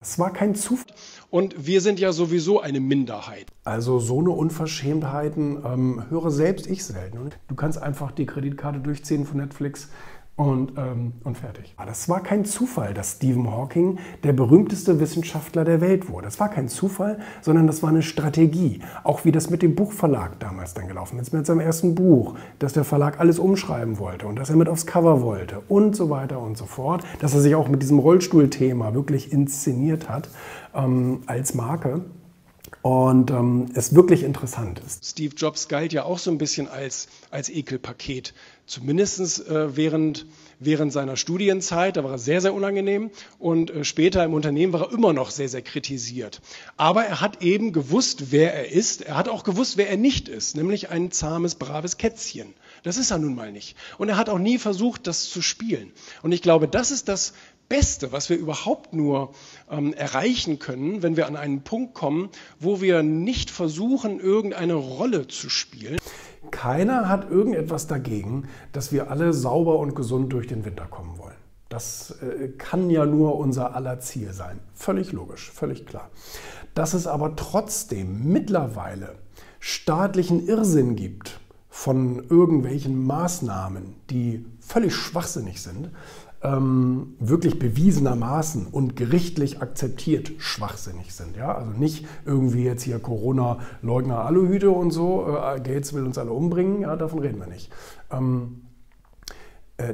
Es war kein Zufall. Und wir sind ja sowieso eine Minderheit. Also so eine Unverschämtheiten ähm, höre selbst ich selten. Du kannst einfach die Kreditkarte durchziehen von Netflix und, ähm, und fertig. Aber das war kein Zufall, dass Stephen Hawking der berühmteste Wissenschaftler der Welt wurde. Das war kein Zufall, sondern das war eine Strategie. Auch wie das mit dem Buchverlag damals dann gelaufen ist, mit seinem ersten Buch, dass der Verlag alles umschreiben wollte und dass er mit aufs Cover wollte und so weiter und so fort. Dass er sich auch mit diesem Rollstuhlthema wirklich inszeniert hat ähm, als Marke und ähm, es wirklich interessant ist. Steve Jobs galt ja auch so ein bisschen als, als Ekelpaket. Zumindest äh, während, während seiner Studienzeit, da war er sehr, sehr unangenehm und äh, später im Unternehmen war er immer noch sehr, sehr kritisiert. Aber er hat eben gewusst, wer er ist. Er hat auch gewusst, wer er nicht ist, nämlich ein zahmes, braves Kätzchen. Das ist er nun mal nicht. Und er hat auch nie versucht, das zu spielen. Und ich glaube, das ist das Beste, was wir überhaupt nur ähm, erreichen können, wenn wir an einen Punkt kommen, wo wir nicht versuchen, irgendeine Rolle zu spielen. Keiner hat irgendetwas dagegen, dass wir alle sauber und gesund durch den Winter kommen wollen. Das äh, kann ja nur unser aller Ziel sein. Völlig logisch, völlig klar. Dass es aber trotzdem mittlerweile staatlichen Irrsinn gibt von irgendwelchen Maßnahmen, die völlig schwachsinnig sind, ähm, wirklich bewiesenermaßen und gerichtlich akzeptiert schwachsinnig sind. Ja? Also nicht irgendwie jetzt hier Corona-Leugner Aluhüte und so, äh, Gates will uns alle umbringen, ja, davon reden wir nicht. Ähm, äh,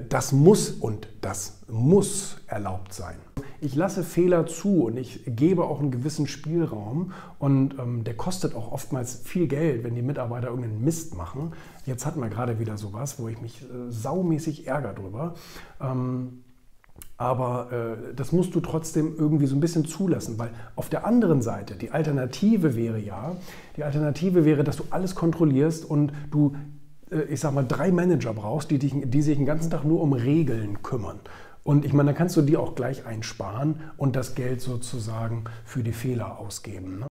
das muss und das muss erlaubt sein. Ich lasse Fehler zu und ich gebe auch einen gewissen Spielraum und ähm, der kostet auch oftmals viel Geld, wenn die Mitarbeiter irgendeinen Mist machen. Jetzt hatten wir gerade wieder sowas, wo ich mich äh, saumäßig ärgere drüber. Ähm, aber äh, das musst du trotzdem irgendwie so ein bisschen zulassen, weil auf der anderen Seite die Alternative wäre ja, die Alternative wäre, dass du alles kontrollierst und du äh, ich sag mal, drei Manager brauchst, die, dich, die sich den ganzen Tag nur um Regeln kümmern. Und ich meine, dann kannst du die auch gleich einsparen und das Geld sozusagen für die Fehler ausgeben. Ne?